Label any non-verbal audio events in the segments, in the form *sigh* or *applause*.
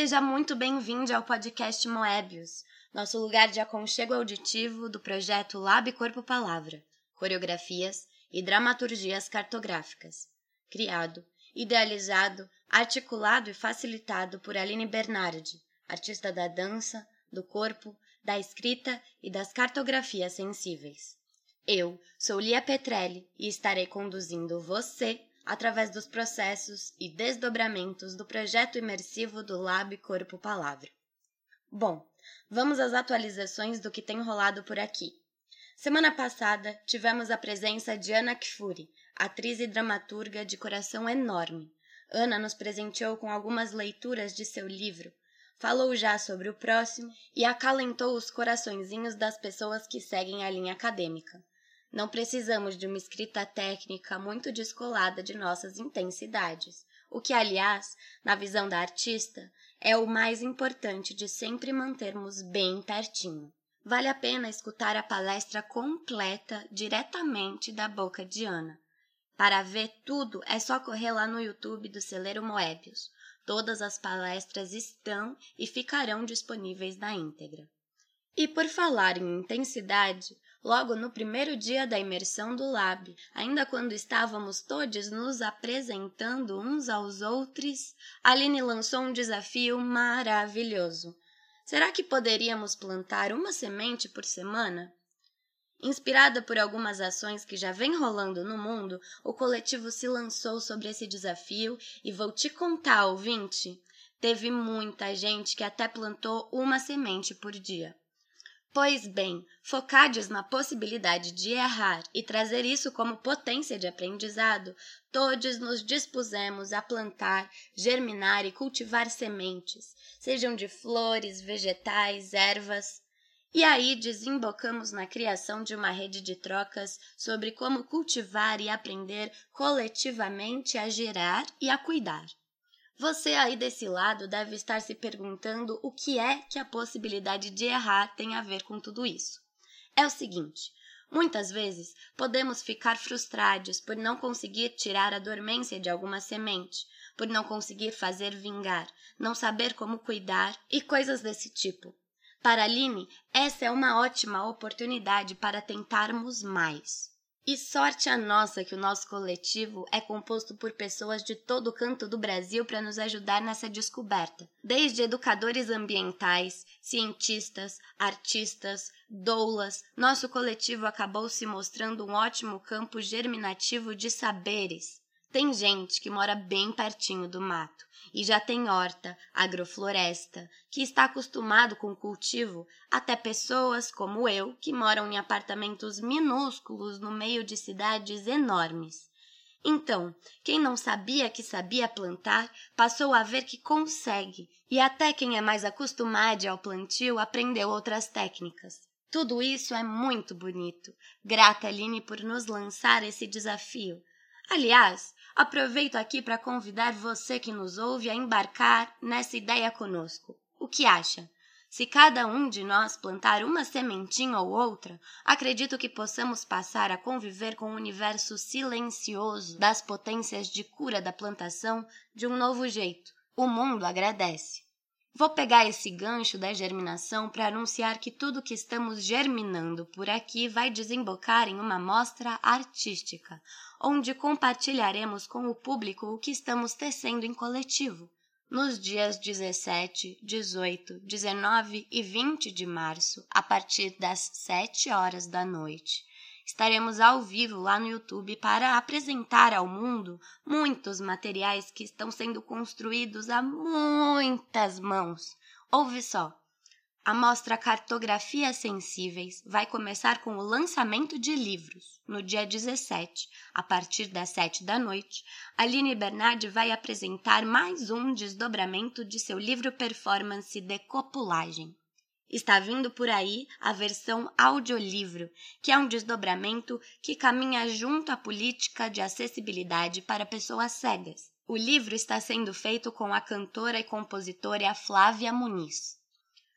Seja muito bem-vindo ao podcast Moebius, nosso lugar de aconchego auditivo do projeto Lab Corpo Palavra, coreografias e dramaturgias cartográficas. Criado, idealizado, articulado e facilitado por Aline Bernardi, artista da dança, do corpo, da escrita e das cartografias sensíveis. Eu sou Lia Petrelli e estarei conduzindo você através dos processos e desdobramentos do projeto imersivo do Lab Corpo Palavra. Bom, vamos às atualizações do que tem rolado por aqui. Semana passada tivemos a presença de Ana Kfouri, atriz e dramaturga de coração enorme. Ana nos presenteou com algumas leituras de seu livro, falou já sobre o próximo e acalentou os coraçõezinhos das pessoas que seguem a linha acadêmica. Não precisamos de uma escrita técnica muito descolada de nossas intensidades, o que, aliás, na visão da artista, é o mais importante de sempre mantermos bem pertinho. Vale a pena escutar a palestra completa diretamente da boca de Ana. Para ver tudo é só correr lá no YouTube do Celeiro Moebius. Todas as palestras estão e ficarão disponíveis na íntegra. E por falar em intensidade, logo no primeiro dia da imersão do Lab, ainda quando estávamos todos nos apresentando uns aos outros, Aline lançou um desafio maravilhoso. Será que poderíamos plantar uma semente por semana? Inspirada por algumas ações que já vem rolando no mundo, o coletivo se lançou sobre esse desafio e vou te contar, ouvinte, teve muita gente que até plantou uma semente por dia. Pois bem, focados na possibilidade de errar e trazer isso como potência de aprendizado, todos nos dispusemos a plantar, germinar e cultivar sementes, sejam de flores, vegetais, ervas. E aí desembocamos na criação de uma rede de trocas sobre como cultivar e aprender coletivamente a gerar e a cuidar. Você aí desse lado deve estar se perguntando o que é que a possibilidade de errar tem a ver com tudo isso. É o seguinte: muitas vezes podemos ficar frustrados por não conseguir tirar a dormência de alguma semente, por não conseguir fazer vingar, não saber como cuidar e coisas desse tipo. Para Aline, essa é uma ótima oportunidade para tentarmos mais. E sorte a nossa que o nosso coletivo é composto por pessoas de todo canto do Brasil para nos ajudar nessa descoberta. Desde educadores ambientais, cientistas, artistas, doulas, nosso coletivo acabou se mostrando um ótimo campo germinativo de saberes. Tem gente que mora bem pertinho do mato e já tem horta, agrofloresta, que está acostumado com cultivo, até pessoas como eu, que moram em apartamentos minúsculos no meio de cidades enormes. Então, quem não sabia que sabia plantar, passou a ver que consegue, e até quem é mais acostumado ao plantio aprendeu outras técnicas. Tudo isso é muito bonito. Grata, Aline, por nos lançar esse desafio. Aliás, Aproveito aqui para convidar você que nos ouve a embarcar nessa ideia conosco. O que acha? Se cada um de nós plantar uma sementinha ou outra, acredito que possamos passar a conviver com o universo silencioso das potências de cura da plantação de um novo jeito. O mundo agradece. Vou pegar esse gancho da germinação para anunciar que tudo que estamos germinando por aqui vai desembocar em uma mostra artística, onde compartilharemos com o público o que estamos tecendo em coletivo. Nos dias 17, 18, 19 e 20 de março, a partir das 7 horas da noite, Estaremos ao vivo lá no YouTube para apresentar ao mundo muitos materiais que estão sendo construídos a muitas mãos. Ouve só. A mostra Cartografias Sensíveis vai começar com o lançamento de livros. No dia 17, a partir das 7 da noite, Aline Bernardi vai apresentar mais um desdobramento de seu livro performance Decopulagem. Está vindo por aí a versão audiolivro, que é um desdobramento que caminha junto à política de acessibilidade para pessoas cegas. O livro está sendo feito com a cantora e compositora Flávia Muniz.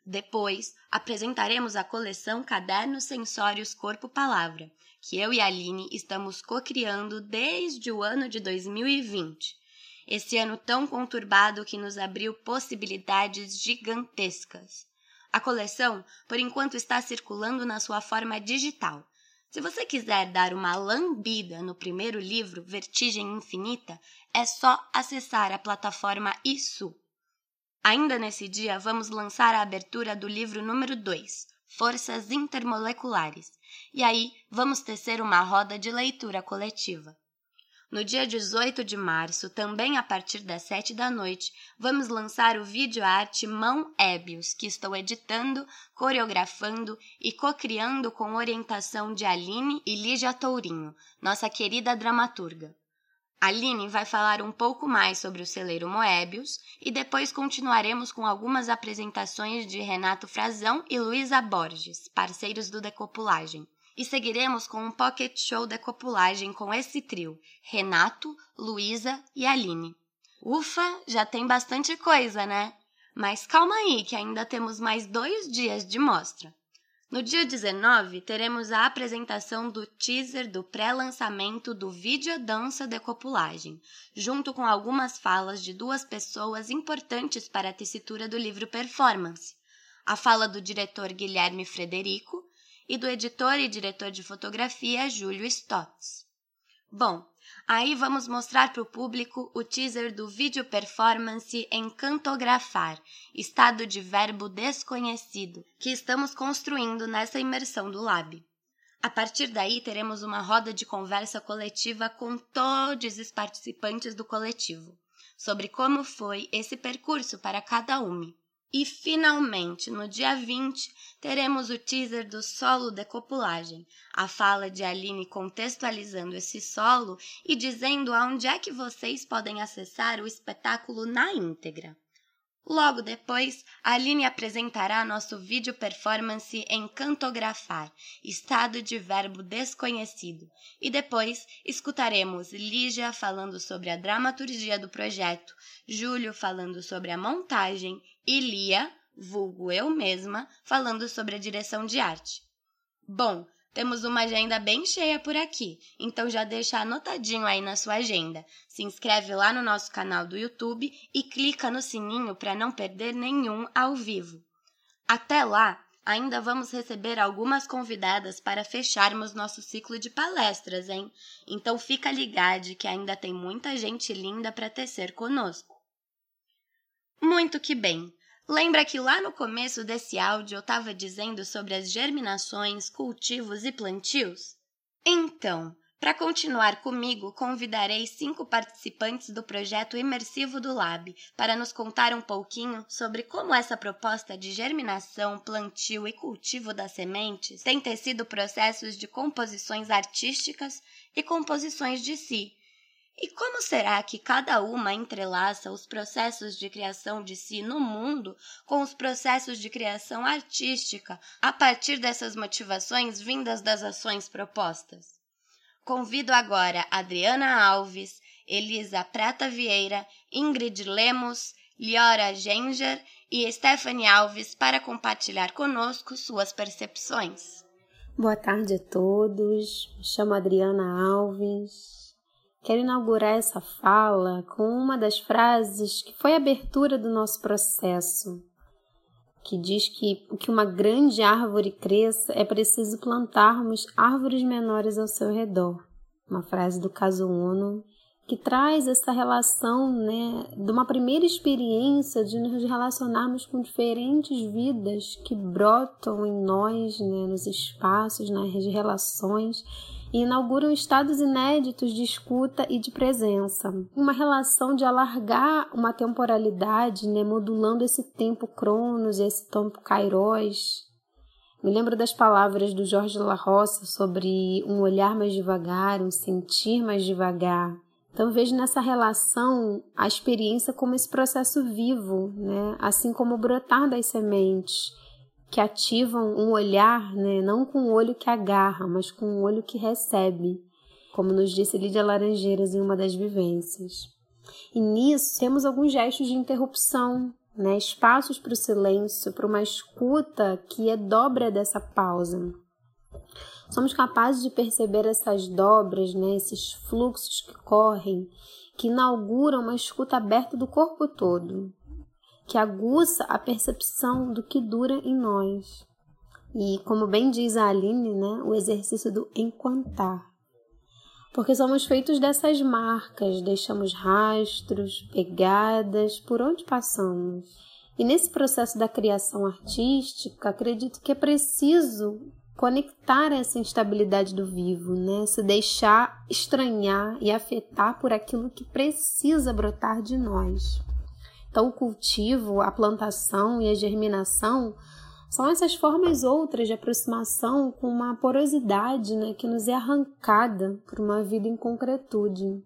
Depois, apresentaremos a coleção Cadernos Sensórios Corpo Palavra, que eu e a Aline estamos co-criando desde o ano de 2020 esse ano tão conturbado que nos abriu possibilidades gigantescas. A coleção, por enquanto, está circulando na sua forma digital. Se você quiser dar uma lambida no primeiro livro, Vertigem Infinita, é só acessar a plataforma Isso. Ainda nesse dia, vamos lançar a abertura do livro número 2, Forças Intermoleculares, e aí vamos tecer uma roda de leitura coletiva. No dia 18 de março, também a partir das 7 da noite, vamos lançar o vídeo arte Mão Ébios, que estou editando, coreografando e co-criando com orientação de Aline e Lígia Tourinho, nossa querida dramaturga. Aline vai falar um pouco mais sobre o celeiro Moebius e depois continuaremos com algumas apresentações de Renato Frazão e Luísa Borges, parceiros do Decopulagem. E seguiremos com um pocket show da copulagem com esse trio: Renato, Luísa e Aline. Ufa, já tem bastante coisa, né? Mas calma aí, que ainda temos mais dois dias de mostra. No dia 19, teremos a apresentação do teaser do pré-lançamento do vídeo dança de copulagem, junto com algumas falas de duas pessoas importantes para a tessitura do livro Performance. A fala do diretor Guilherme Frederico e do editor e diretor de fotografia Júlio Stotz. Bom, aí vamos mostrar para o público o teaser do vídeo performance Encantografar, estado de verbo desconhecido, que estamos construindo nessa imersão do Lab. A partir daí, teremos uma roda de conversa coletiva com todos os participantes do coletivo, sobre como foi esse percurso para cada um. E finalmente, no dia 20, teremos o teaser do solo de copulagem, a fala de Aline contextualizando esse solo e dizendo aonde é que vocês podem acessar o espetáculo na íntegra. Logo depois, Aline apresentará nosso vídeo performance em cantografar, estado de verbo desconhecido, e depois escutaremos Lígia falando sobre a dramaturgia do projeto, Júlio falando sobre a montagem e Lia, vulgo eu mesma, falando sobre a direção de arte. Bom, temos uma agenda bem cheia por aqui, então já deixa anotadinho aí na sua agenda. Se inscreve lá no nosso canal do YouTube e clica no sininho para não perder nenhum ao vivo. Até lá, ainda vamos receber algumas convidadas para fecharmos nosso ciclo de palestras, hein? Então fica ligado que ainda tem muita gente linda para tecer conosco. Muito que bem. Lembra que lá no começo desse áudio eu estava dizendo sobre as germinações, cultivos e plantios? Então, para continuar comigo, convidarei cinco participantes do projeto imersivo do Lab para nos contar um pouquinho sobre como essa proposta de germinação, plantio e cultivo das sementes tem tecido processos de composições artísticas e composições de si, e como será que cada uma entrelaça os processos de criação de si no mundo com os processos de criação artística a partir dessas motivações vindas das ações propostas? Convido agora Adriana Alves, Elisa Prata Vieira, Ingrid Lemos, Liora Genger e Stephanie Alves para compartilhar conosco suas percepções. Boa tarde a todos. Me chamo Adriana Alves, Quero inaugurar essa fala com uma das frases que foi a abertura do nosso processo, que diz que o que uma grande árvore cresça é preciso plantarmos árvores menores ao seu redor. Uma frase do caso Ono que traz essa relação, né, de uma primeira experiência de nos relacionarmos com diferentes vidas que brotam em nós, né, nos espaços, nas relações e inauguram estados inéditos de escuta e de presença. Uma relação de alargar uma temporalidade, né, modulando esse tempo cronos e esse tempo kairos. Me lembro das palavras do Jorge La Roça sobre um olhar mais devagar, um sentir mais devagar. Então vejo nessa relação a experiência como esse processo vivo, né? assim como o brotar das sementes que ativam um olhar, né, não com o olho que agarra, mas com o olho que recebe, como nos disse Lídia Laranjeiras em uma das vivências. E nisso temos alguns gestos de interrupção, né, espaços para o silêncio, para uma escuta que é dobra dessa pausa. somos capazes de perceber essas dobras, né, esses fluxos que correm, que inauguram uma escuta aberta do corpo todo, que aguça a percepção do que dura em nós. E como bem diz a Aline, né, o exercício do enquantar. Porque somos feitos dessas marcas, deixamos rastros, pegadas por onde passamos. E nesse processo da criação artística, acredito que é preciso conectar essa instabilidade do vivo, né? Se deixar estranhar e afetar por aquilo que precisa brotar de nós. Então, o cultivo, a plantação e a germinação são essas formas outras de aproximação com uma porosidade né, que nos é arrancada por uma vida em concretude.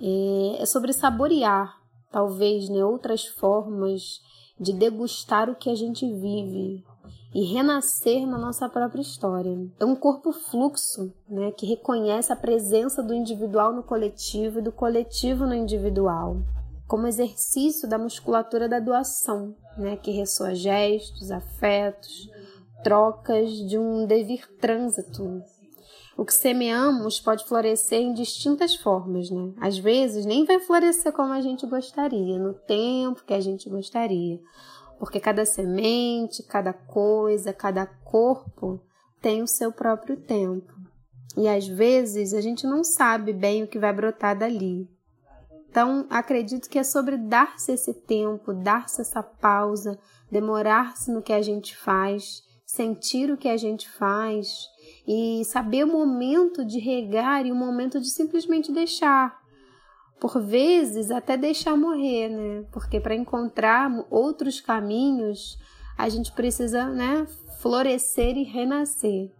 É, é sobre saborear, talvez, né, outras formas de degustar o que a gente vive e renascer na nossa própria história. É um corpo fluxo, né, que reconhece a presença do individual no coletivo e do coletivo no individual como exercício da musculatura da doação, né, que ressoa gestos, afetos, trocas de um devir trânsito. O que semeamos pode florescer em distintas formas, né? Às vezes nem vai florescer como a gente gostaria, no tempo que a gente gostaria, porque cada semente, cada coisa, cada corpo tem o seu próprio tempo. E às vezes a gente não sabe bem o que vai brotar dali, então, acredito que é sobre dar-se esse tempo, dar-se essa pausa, demorar-se no que a gente faz, sentir o que a gente faz e saber o momento de regar e o momento de simplesmente deixar. Por vezes, até deixar morrer, né? Porque para encontrar outros caminhos, a gente precisa, né, florescer e renascer.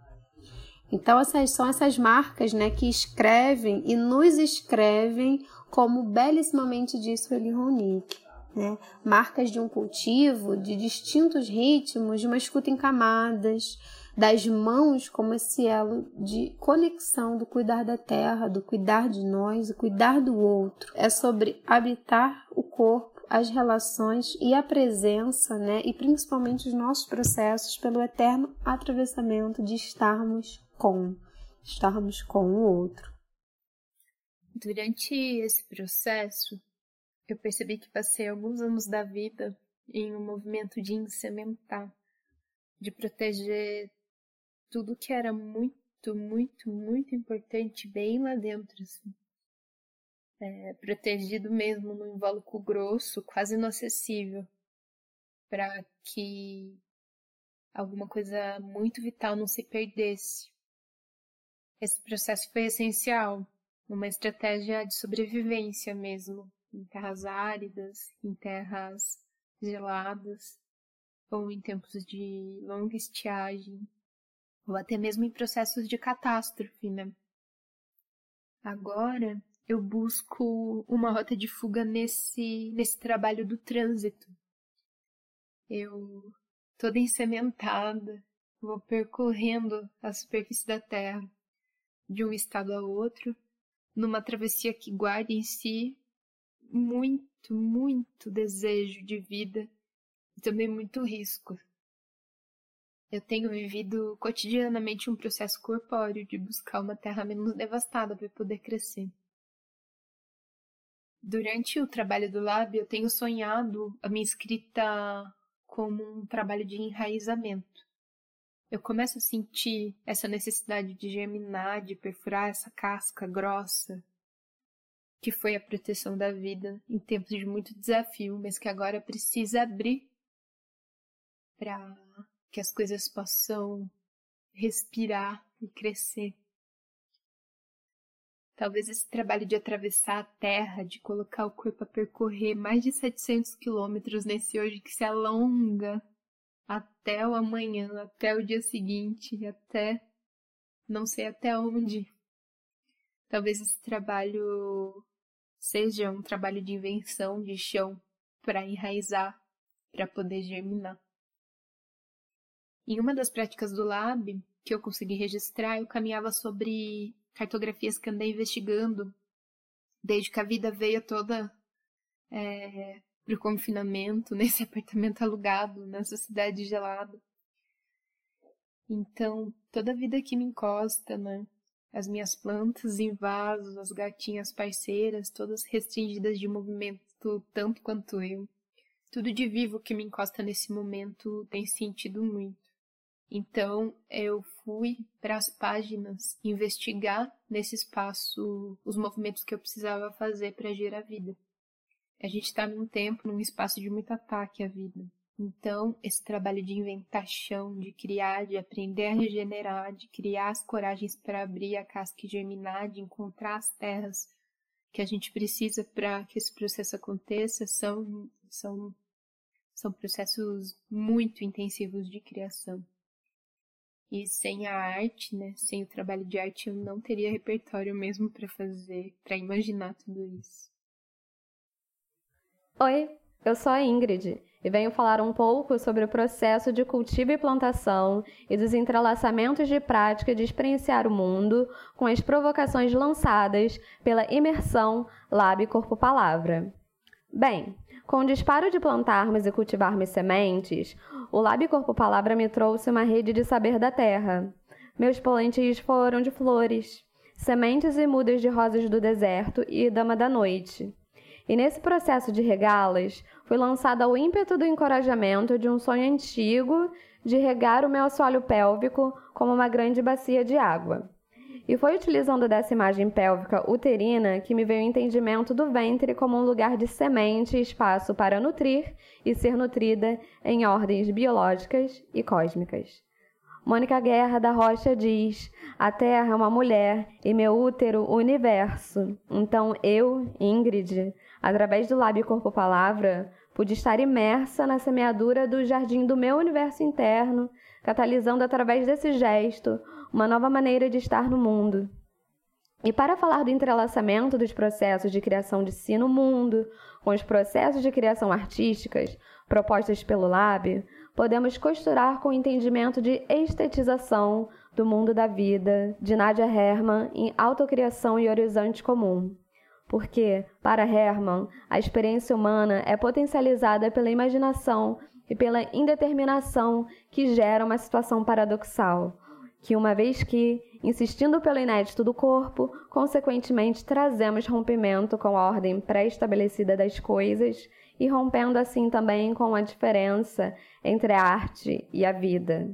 Então, essas são essas marcas né, que escrevem e nos escrevem como belíssimamente disse o Ronick. Né? Marcas de um cultivo, de distintos ritmos, de uma escuta em camadas, das mãos como esse elo de conexão do cuidar da terra, do cuidar de nós, do cuidar do outro. É sobre habitar o corpo, as relações e a presença, né? E principalmente os nossos processos pelo eterno atravessamento de estarmos com, estarmos com o outro. Durante esse processo, eu percebi que passei alguns anos da vida em um movimento de insementar, de proteger tudo que era muito, muito, muito importante bem lá dentro, assim. É, protegido mesmo no invólucro grosso, quase inacessível, para que alguma coisa muito vital não se perdesse. Esse processo foi essencial uma estratégia de sobrevivência mesmo, em terras áridas, em terras geladas, ou em tempos de longa estiagem, ou até mesmo em processos de catástrofe, né? Agora eu busco uma rota de fuga nesse, nesse trabalho do trânsito. Eu, toda encementada, vou percorrendo a superfície da Terra, de um estado a outro, numa travessia que guarda em si muito, muito desejo de vida e também muito risco. Eu tenho vivido cotidianamente um processo corpóreo de buscar uma terra menos devastada para poder crescer. Durante o trabalho do Lab, eu tenho sonhado a minha escrita como um trabalho de enraizamento eu começo a sentir essa necessidade de germinar, de perfurar essa casca grossa, que foi a proteção da vida em tempos de muito desafio, mas que agora precisa abrir para que as coisas possam respirar e crescer. Talvez esse trabalho de atravessar a terra, de colocar o corpo a percorrer mais de 700 quilômetros nesse hoje que se alonga até o amanhã, até o dia seguinte, até não sei até onde. Talvez esse trabalho seja um trabalho de invenção de chão para enraizar, para poder germinar. Em uma das práticas do Lab que eu consegui registrar, eu caminhava sobre cartografias que andei investigando desde que a vida veio toda é, para o confinamento, *laughs* nesse apartamento alugado, nessa cidade gelada. Então, toda a vida que me encosta, né? As minhas plantas em vasos, as gatinhas parceiras, todas restringidas de movimento tanto quanto eu. Tudo de vivo que me encosta nesse momento tem sentido muito. Então eu fui para as páginas investigar nesse espaço os movimentos que eu precisava fazer para gerar vida. A gente está num tempo, num espaço de muito ataque à vida. Então, esse trabalho de inventar chão, de criar, de aprender a regenerar, de criar as coragens para abrir a casca e germinar, de encontrar as terras que a gente precisa para que esse processo aconteça, são, são, são processos muito intensivos de criação. E sem a arte, né, sem o trabalho de arte, eu não teria repertório mesmo para fazer, para imaginar tudo isso. Oi, eu sou a Ingrid e venho falar um pouco sobre o processo de cultivo e plantação e dos entrelaçamentos de prática de experienciar o mundo com as provocações lançadas pela imersão Lab Corpo Palavra. Bem, com o disparo de plantarmos e cultivarmos sementes, o Lab Corpo Palavra me trouxe uma rede de saber da terra. Meus plantios foram de flores, sementes e mudas de rosas do deserto e dama da noite. E nesse processo de regá-las, fui lançada ao ímpeto do encorajamento de um sonho antigo de regar o meu assoalho pélvico como uma grande bacia de água. E foi utilizando dessa imagem pélvica uterina que me veio o entendimento do ventre como um lugar de semente e espaço para nutrir e ser nutrida em ordens biológicas e cósmicas. Mônica Guerra da Rocha diz: A Terra é uma mulher e meu útero o universo. Então eu, Ingrid, através do lábio corpo palavra, pude estar imersa na semeadura do jardim do meu universo interno, catalisando através desse gesto uma nova maneira de estar no mundo. E para falar do entrelaçamento dos processos de criação de si no mundo com os processos de criação artísticas propostos pelo Lab, podemos costurar com o entendimento de estetização do mundo da vida de Nadia Herman em Autocriação e Horizonte Comum. Porque, para Herman, a experiência humana é potencializada pela imaginação e pela indeterminação que gera uma situação paradoxal, que uma vez que, insistindo pelo inédito do corpo, consequentemente trazemos rompimento com a ordem pré-estabelecida das coisas e rompendo assim também com a diferença entre a arte e a vida.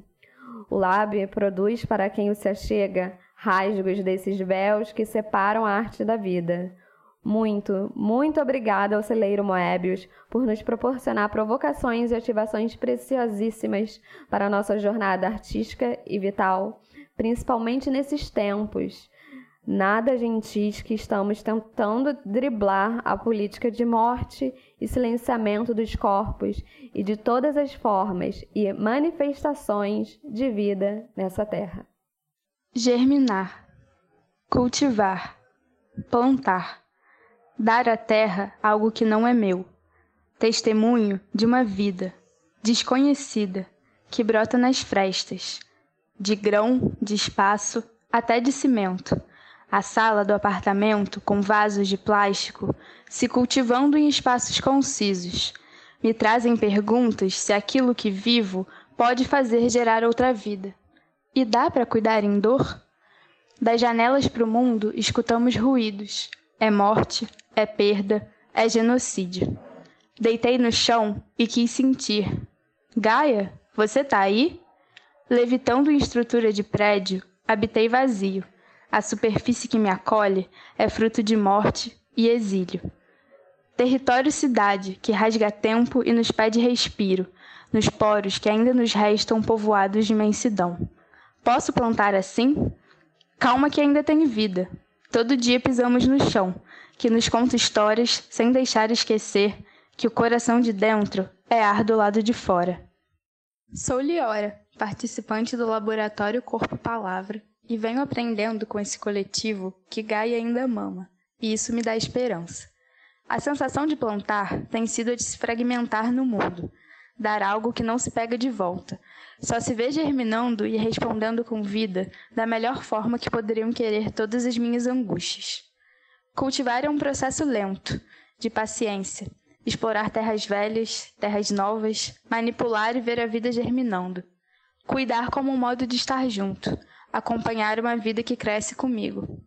O lábio produz para quem o se achega rasgos desses véus que separam a arte da vida. Muito, muito obrigada ao celeiro Moebius por nos proporcionar provocações e ativações preciosíssimas para a nossa jornada artística e vital, principalmente nesses tempos nada gentis que estamos tentando driblar a política de morte e silenciamento dos corpos e de todas as formas e manifestações de vida nessa terra. Germinar, cultivar, plantar, dar à terra algo que não é meu, testemunho de uma vida desconhecida que brota nas frestas, de grão, de espaço, até de cimento a sala do apartamento, com vasos de plástico, se cultivando em espaços concisos. Me trazem perguntas se aquilo que vivo pode fazer gerar outra vida. E dá para cuidar em dor? Das janelas para o mundo escutamos ruídos. É morte, é perda, é genocídio. Deitei no chão e quis sentir. Gaia, você tá aí? Levitando em estrutura de prédio, habitei vazio. A superfície que me acolhe é fruto de morte e exílio. Território cidade que rasga tempo e nos pede respiro, nos poros que ainda nos restam povoados de imensidão. Posso plantar assim? Calma que ainda tem vida. Todo dia pisamos no chão, que nos conta histórias sem deixar esquecer que o coração de dentro é ar do lado de fora. Sou Liora, participante do laboratório Corpo Palavra e venho aprendendo com esse coletivo que Gaia ainda mama, e isso me dá esperança. A sensação de plantar tem sido a de se fragmentar no mundo, dar algo que não se pega de volta, só se vê germinando e respondendo com vida da melhor forma que poderiam querer todas as minhas angústias. Cultivar é um processo lento, de paciência, explorar terras velhas, terras novas, manipular e ver a vida germinando. cuidar como um modo de estar junto, acompanhar uma vida que cresce comigo.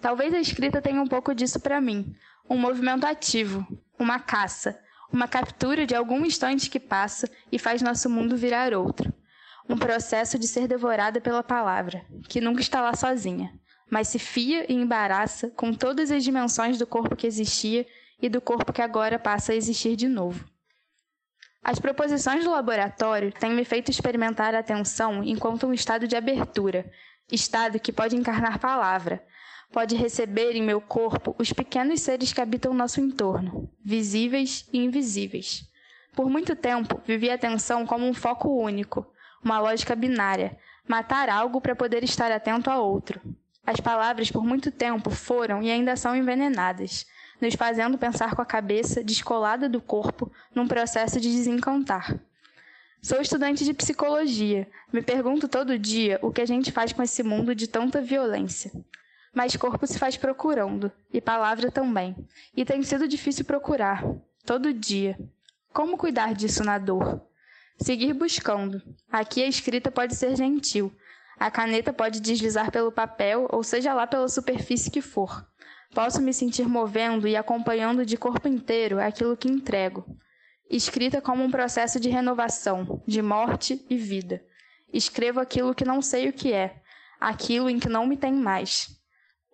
Talvez a escrita tenha um pouco disso para mim, um movimento ativo, uma caça, uma captura de algum instante que passa e faz nosso mundo virar outro. Um processo de ser devorada pela palavra, que nunca está lá sozinha, mas se fia e embaraça com todas as dimensões do corpo que existia e do corpo que agora passa a existir de novo. As proposições do laboratório têm me feito experimentar a atenção enquanto um estado de abertura, estado que pode encarnar palavra, pode receber em meu corpo os pequenos seres que habitam nosso entorno, visíveis e invisíveis. Por muito tempo, vivi a atenção como um foco único, uma lógica binária, matar algo para poder estar atento a outro. As palavras por muito tempo foram e ainda são envenenadas, nos fazendo pensar com a cabeça descolada do corpo num processo de desencantar. Sou estudante de psicologia. Me pergunto todo dia o que a gente faz com esse mundo de tanta violência. Mas corpo se faz procurando, e palavra também. E tem sido difícil procurar, todo dia. Como cuidar disso na dor? Seguir buscando. Aqui a escrita pode ser gentil. A caneta pode deslizar pelo papel, ou seja lá pela superfície que for. Posso me sentir movendo e acompanhando de corpo inteiro aquilo que entrego. Escrita como um processo de renovação, de morte e vida. Escrevo aquilo que não sei o que é, aquilo em que não me tem mais.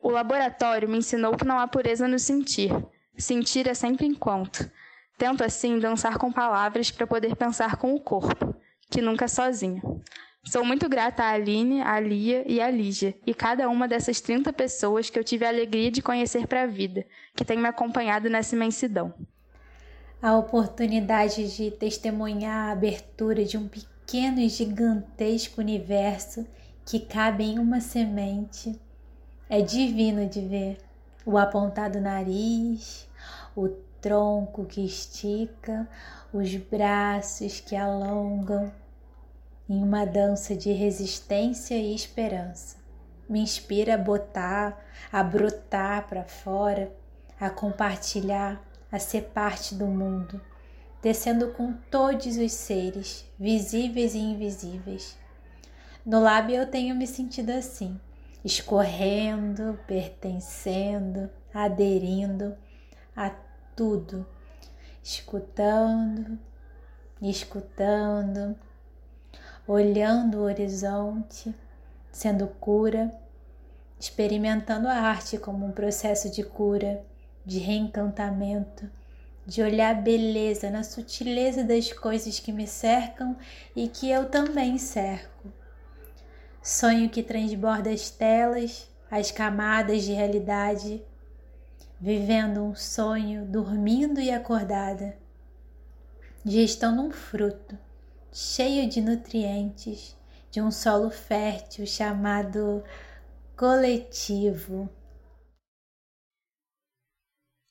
O laboratório me ensinou que não há pureza no sentir. Sentir é sempre enquanto. Tento assim dançar com palavras para poder pensar com o corpo, que nunca é sozinho. Sou muito grata à Aline, à Lia e à Lígia, e cada uma dessas 30 pessoas que eu tive a alegria de conhecer para a vida, que tem me acompanhado nessa imensidão. A oportunidade de testemunhar a abertura de um pequeno e gigantesco universo que cabe em uma semente é divino de ver. O apontado nariz, o tronco que estica, os braços que alongam em uma dança de resistência e esperança. Me inspira a botar, a brotar para fora, a compartilhar, a ser parte do mundo, descendo com todos os seres, visíveis e invisíveis. No lábio eu tenho me sentido assim, escorrendo, pertencendo, aderindo a tudo, escutando, escutando, olhando o horizonte, sendo cura, experimentando a arte como um processo de cura, de reencantamento, de olhar a beleza na sutileza das coisas que me cercam e que eu também cerco. Sonho que transborda as telas, as camadas de realidade, vivendo um sonho, dormindo e acordada, gestando um fruto cheio de nutrientes de um solo fértil chamado coletivo.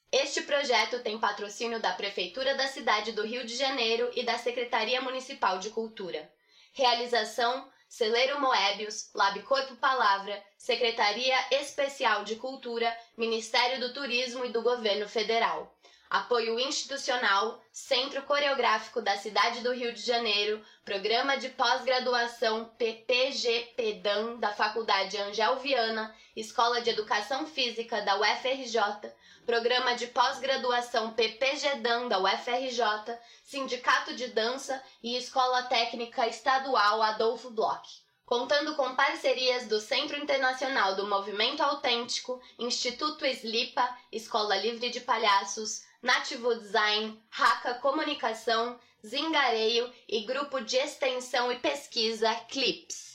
Este projeto tem patrocínio da Prefeitura da cidade do Rio de Janeiro e da Secretaria Municipal de Cultura. Realização Celeiro Moebius, Lab Corpo Palavra, Secretaria Especial de Cultura, Ministério do Turismo e do Governo Federal. Apoio institucional, Centro Coreográfico da Cidade do Rio de Janeiro, Programa de Pós-Graduação PPG-PEDAM da Faculdade Angel Viana, Escola de Educação Física da UFRJ, Programa de Pós-Graduação PPG-DAM da UFRJ, Sindicato de Dança e Escola Técnica Estadual Adolfo Bloch contando com parcerias do Centro Internacional do Movimento Autêntico, Instituto Slipa, Escola Livre de Palhaços, Nativo Design, Raca Comunicação, Zingareio e Grupo de Extensão e Pesquisa Clips.